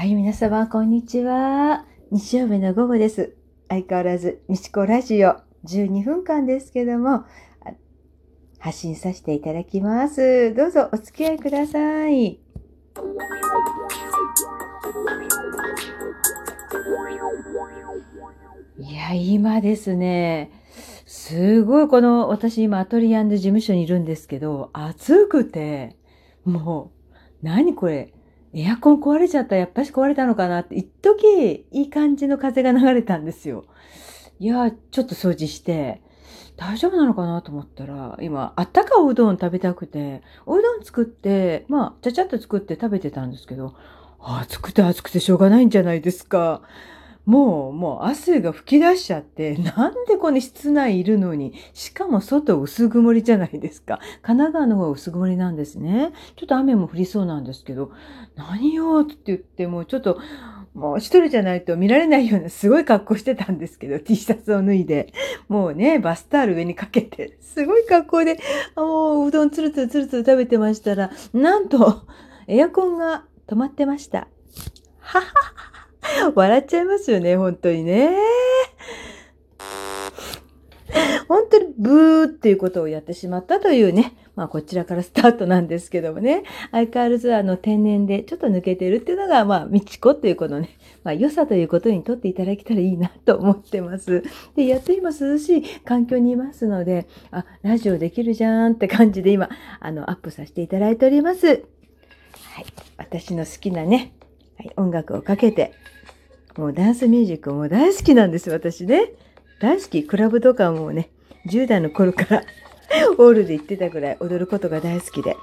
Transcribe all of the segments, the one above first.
はい、皆様、こんにちは。日曜日の午後です。相変わらず、みちこラジオ、12分間ですけども、発信させていただきます。どうぞお付き合いください。いや、今ですね、すごいこの、私今アトリエ事務所にいるんですけど、暑くて、もう、何これ、エアコン壊れちゃった。やっぱし壊れたのかなって、一時いい感じの風が流れたんですよ。いや、ちょっと掃除して、大丈夫なのかなと思ったら、今、あったかおうどん食べたくて、おうどん作って、まあ、ちゃちゃっと作って食べてたんですけど、暑くて暑くてしょうがないんじゃないですか。もう、もう汗が噴き出しちゃって、なんでこの室内いるのに、しかも外薄曇りじゃないですか。神奈川の方は薄曇りなんですね。ちょっと雨も降りそうなんですけど、何よって言って、もうちょっと、もう一人じゃないと見られないようなすごい格好してたんですけど、T シャツを脱いで、もうね、バスタオル上にかけて、すごい格好で、もううどんつるつるつるつる食べてましたら、なんと、エアコンが止まってました。ははは。笑っちゃいますよね、本当にね。本当にブーっていうことをやってしまったというね、まあこちらからスタートなんですけどもね、相変わらずあの天然でちょっと抜けてるっていうのが、まあ、みちこっていうこのね、まあ良さということにとっていただけたらいいなと思ってます。で、やっと今涼しい環境にいますので、あ、ラジオできるじゃんって感じで今、あの、アップさせていただいております。はい。私の好きなね、はい、音楽をかけて、もうダンスミュージックも大好きなんです、私ね。大好き。クラブとかもね、10代の頃から オールで行ってたぐらい踊ることが大好きで。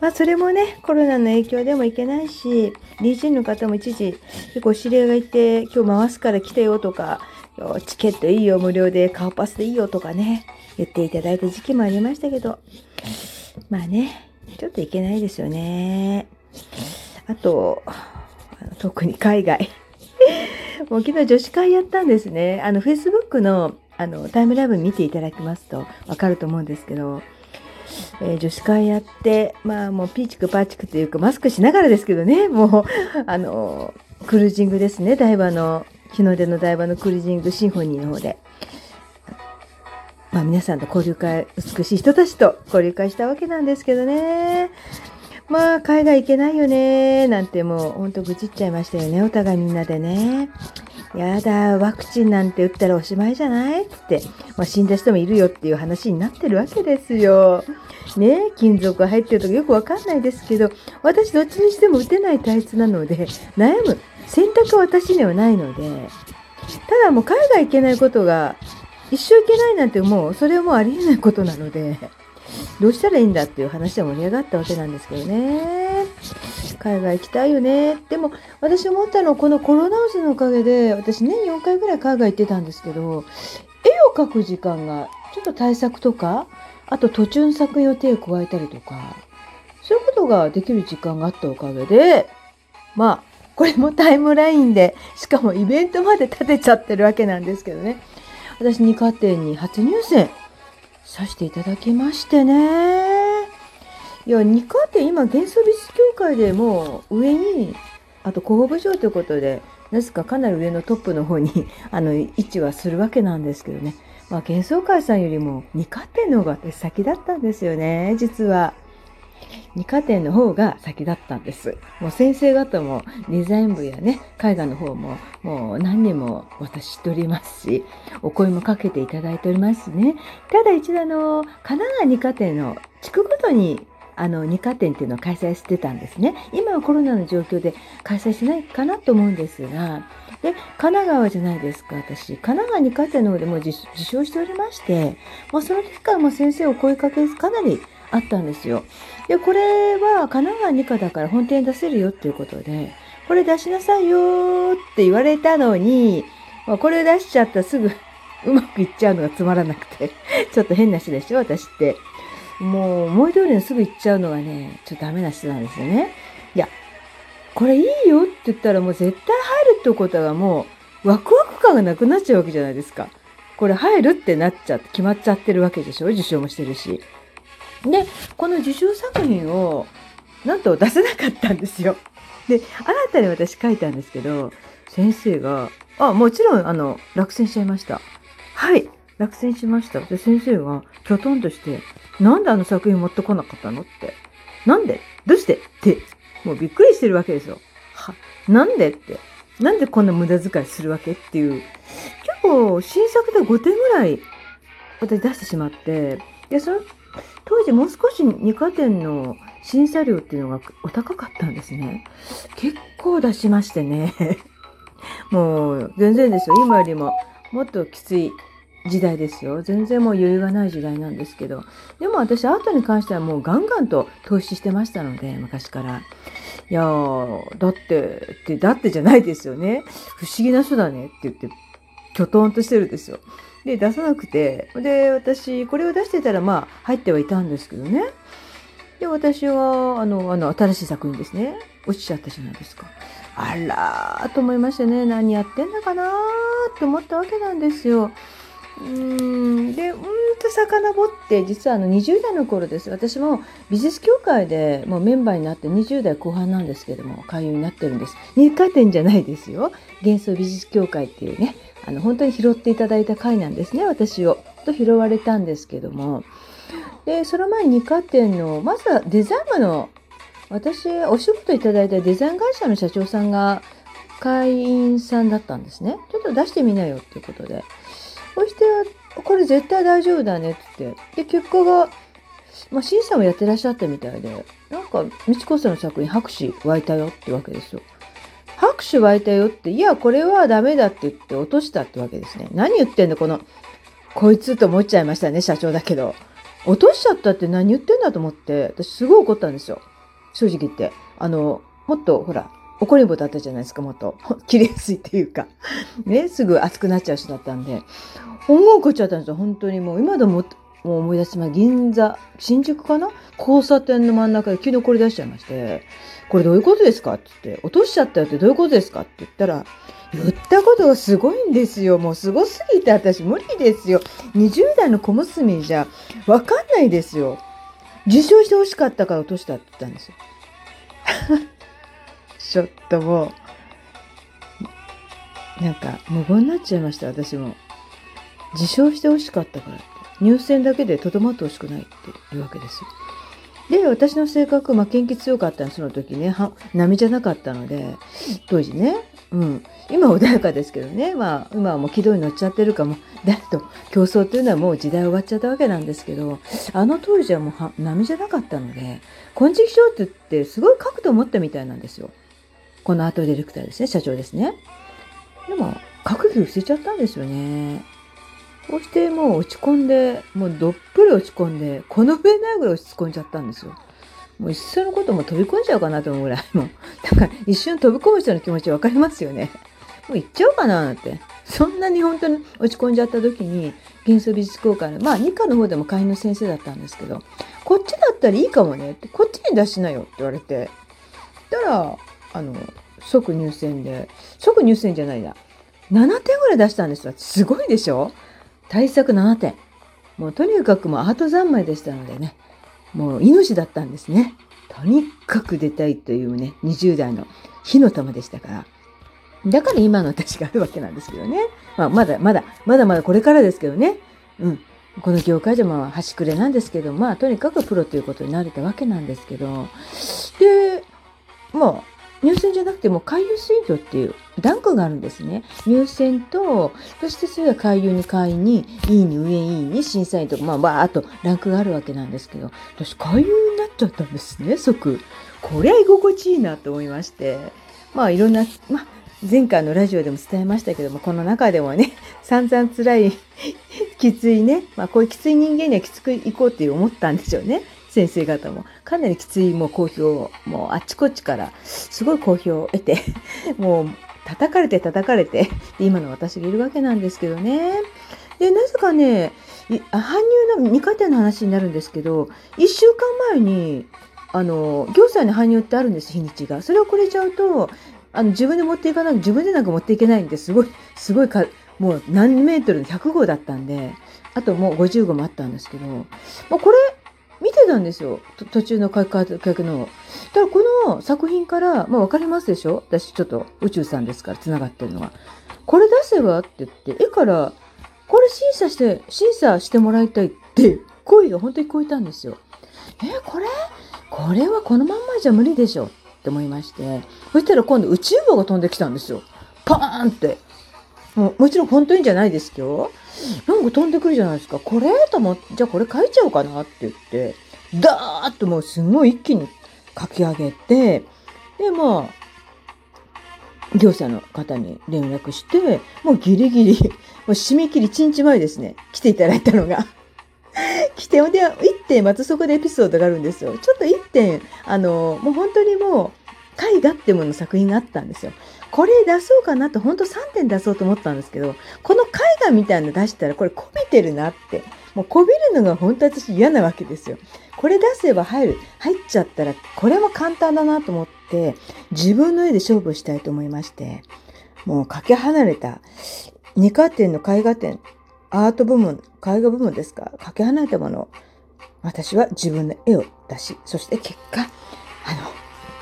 まあそれもね、コロナの影響でもいけないし、DJ の方も一時結構知り合いがいて、今日回すから来てよとか、チケットいいよ、無料で顔パスでいいよとかね、言っていただいた時期もありましたけど、まあね、ちょっといけないですよね。あと、特に海外。もう昨日女子会やったんですね。あの、Facebook のあのタイムライブ見ていただきますとわかると思うんですけど、えー、女子会やって、まあもうピーチクパーチクというかマスクしながらですけどね、もう、あの、クルージングですね、台場の、日の出の台場のクルージングシンフォニーの方で。まあ皆さんと交流会、美しい人たちと交流会したわけなんですけどね。まあ、海外行けないよね、なんてもう、ほんと愚痴っちゃいましたよね、お互いみんなでね。やだ、ワクチンなんて打ったらおしまいじゃない？って、まあ、死んだ人もいるよっていう話になってるわけですよ。ね金属が入ってるとかよくわかんないですけど、私どっちにしても打てない体質なので、悩む選択は私にはないので、ただもう海外行けないことが、一生行けないなんてもう、それはもうありえないことなので、どうしたらいいんだっていう話で盛り上がったわけなんですけどね。海外行きたいよね。でも私思ったのはこのコロナウイルスのおかげで私年4回ぐらい海外行ってたんですけど絵を描く時間がちょっと対策とかあと途中の作品を手を加えたりとかそういうことができる時間があったおかげでまあこれもタイムラインでしかもイベントまで立てちゃってるわけなんですけどね私二課展に初入選させていただきましてね。いや、二課って今、幻想美術協会でもう上に、あと広報部長ということで、なぜかかなり上のトップの方に、あの、位置はするわけなんですけどね。まあ、幻想会さんよりも二課っての方が先だったんですよね、実は。二課展の方が先だったんです。もう先生方もデザイン部やね、絵画の方ももう何人も私知っておりますし、お声もかけていただいておりますね。ただ一度あの、神奈川二課展の地区ごとにあの二課展っていうのを開催してたんですね。今はコロナの状況で開催しないかなと思うんですが、で、神奈川じゃないですか、私。神奈川二課展の方でも受賞しておりまして、まあ、その時からも先生を声かけずかなりあったんですよ。で、これは神奈川二課だから本店出せるよっていうことで、これ出しなさいよって言われたのに、まあ、これ出しちゃったらすぐ うまくいっちゃうのがつまらなくて、ちょっと変な人でしょ、私って。もう思い通りにすぐ行っちゃうのがね、ちょっとダメな人なんですよね。いや、これいいよって言ったらもう絶対入るってことがもうワクワク感がなくなっちゃうわけじゃないですか。これ入るってなっちゃって決まっちゃってるわけでしょ受賞もしてるし。で、この受賞作品をなんと出せなかったんですよ。で、新たに私書いたんですけど、先生が、あ、もちろん、あの、落選しちゃいました。はい、落選しました。で、先生が、きょとんとして、なんであの作品持ってこなかったの？って。なんで？どうして？って、もうびっくりしてるわけですよ。は、なんで？って。なんでこんな無駄遣いするわけ？っていう。結構、新作で5点ぐらい、私出してしまって、で、その、当時もう少し二課店の審査料っていうのがお高かったんですね。結構出しましてね。もう、全然ですよ。今よりももっときつい時代ですよ。全然もう余裕がない時代なんですけど。でも私アートに関してはもうガンガンと投資してましたので、昔から。いやー、だって、って、だってじゃないですよね。不思議な人だねって言って、きょとんとしてるんですよ。で、出さなくて。で、私、これを出してたらまあ入ってはいたんですけどね。で、私は、あの、あの、新しい作品ですね。落ちちゃったじゃないですか。あらーと思いましてね、何やってんだかなーって思ったわけなんですよ。うん。でうんと遡って実はあの20代の頃です。私も美術協会でもうメンバーになって20代後半なんですけども会員になってるんです。入会店じゃないですよ。幻想美術協会っていうねあの本当に拾っていただいた会なんですね私を。と拾われたんですけども。でその前に二課店のまずはデザイン部の私お仕事いただいたデザイン会社の社長さんが会員さんだったんですね。ちょっと出してみなよっていうことで。そして、これ絶対大丈夫だねってで、結果が、まあ、審査もやってらっしゃったみたいで、なんか、美智子さんの作品拍手湧いたよってわけですよ。拍手湧いたよって、いや、これはダメだって言って落としたってわけですね。何言ってんだ、この、こいつと思っちゃいましたね、社長だけど。落としちゃったって何言ってんだと思って、私すごい怒ったんですよ。正直言って。あの、もっと、ほら、怒りんぼだったじゃないですか、もっと。切れやすいっていうか。ね、すぐ熱くなっちゃう人だったんで。本郷こっちゃったんですよ、本当にもう。今でももう思い出しま銀座、新宿かな？交差点の真ん中で昨日これ出しちゃいまして、これどういうことですか？って言って、落としちゃったよってどういうことですか？って言ったら、言ったことがすごいんですよ。もうすごすぎて私無理ですよ。20代の小娘じゃわかんないですよ。受賞してほしかったから落としたって言ったんですよ。ちょっともう、なんか無言になっちゃいました、私も。自称してほしかったからって。入選だけでとどまってほしくないっていうわけです。で、私の性格、まあ、元気強かったの、その時ね、波じゃなかったので、当時ね、うん。今穏やかですけどね、まあ、今はもう軌道に乗っちゃってるかも、誰と競争っていうのはもう時代終わっちゃったわけなんですけど、あの当時はもう波じゃなかったので、金色賞って言ってすごい書くと思ったみたいなんですよ。このアートディレクターですね、社長ですね。でも、覚気失せちゃったんですよね。そしてもう落ち込んで、もうどっぷり落ち込んで、この上ないぐらい落ち込んじゃったんですよ。もう一緒のことも飛び込んじゃうかなと思うぐらい、もう。だから一瞬飛び込む人の気持ち分かりますよね。もう行っちゃおうかななんて。そんなに本当に落ち込んじゃった時に、幻想美術公開の、まあ、二課の方でも会員の先生だったんですけど、こっちだったらいいかもねって、こっちに出しなよって言われて。たら、あの、即入選で、即入選じゃないな。7点ぐらい出したんですよ。すごいでしょ？対策7点。もうとにかくもうアート三昧でしたのでね、もう命だったんですね。とにかく出たいというね、20代の火の玉でしたから。だから今の私があるわけなんですけどね。まあ、まだまだ、まだまだこれからですけどね。うん。この業界じゃまあ端くれなんですけど、まあとにかくプロということになれたわけなんですけど。で、まあ入選じゃなくても回遊水魚っていうランクがあるんですね。入選と、そしてそれは回遊に会員に、いいに上いいに審査員とか、まあ、わーっとランクがあるわけなんですけど、私回遊になっちゃったんですね、即。これは居心地いいなと思いまして。まあいろんな、まあ前回のラジオでも伝えましたけども、この中でもね、散々辛い、きついね、まあこういうきつい人間にはきつくいこうって思ったんでしょうね。先生方も。かなりきついもう好評、もうあっちこっちからすごい好評を得て、もう叩かれて叩かれて、で今の私がいるわけなんですけどね。で、なぜかね、搬入の2回転の話になるんですけど、1週間前に、あの、行政に搬入ってあるんです、日にちが。それをくれちゃうと、あの、自分で持っていかない、自分でなんか持っていけないんですごい、すごいか、もう何メートルの100号だったんで、あともう50号もあったんですけど、もうこれ、なんですよ。途中の書き方の。だからこの作品から、まあわかりますでしょ？私ちょっと宇宙さんですから繋がってるのは。これ出せばって言って、絵からこれ審査して、審査してもらいたいって声が本当に聞こえたんですよ。えこれ？これはこのまんまじゃ無理でしょ？って思いまして。そしたら今度宇宙棒が飛んできたんですよ。パーンって。ももちろん本当にじゃないですけど、なんか飛んでくるじゃないですか。これ？と思って、じゃあこれ書いちゃおうかなって言って、ダーッともうすごい一気に書き上げて、で、まあ、業者の方に連絡して、もうギリギリ、もう締め切り1日前ですね、来ていただいたのが。来て、で、1点、またそこでエピソードがあるんですよ。ちょっと1点、あの、もう本当にもう、絵画ってものの作品があったんですよ。これ出そうかなと、本当3点出そうと思ったんですけど、この絵画みたいなの出したら、これこびてるなって。もうこびるのが本当私嫌なわけですよ。これ出せば入る。入っちゃったら、これも簡単だなと思って、自分の絵で勝負したいと思いまして、もうかけ離れた、二課展の絵画展、アート部門、絵画部門ですか、かけ離れたものを、私は自分の絵を出し、そして結果、あの、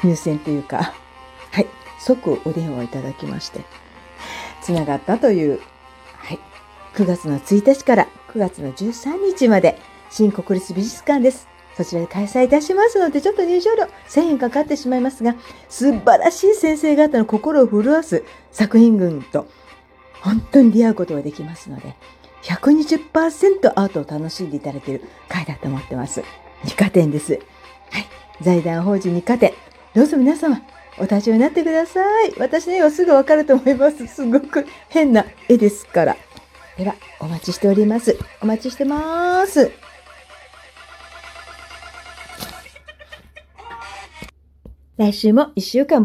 入選というか、はい、即お電話をいただきまして、つながったという、9月の1日から9月の13日まで、新国立美術館です。そちらで開催いたしますので、ちょっと入場料1000円かかってしまいますが、素晴らしい先生方の心を震わす作品群と、本当に出会うことができますので、120%アートを楽しんでいただける回だと思ってます。二課展です。はい。財団法人二課展。どうぞ皆様、お立ち寄りになってください。私の絵はすぐわかると思います。すごく変な絵ですから。では、お待ちしております。お待ちしてます。来週も一週間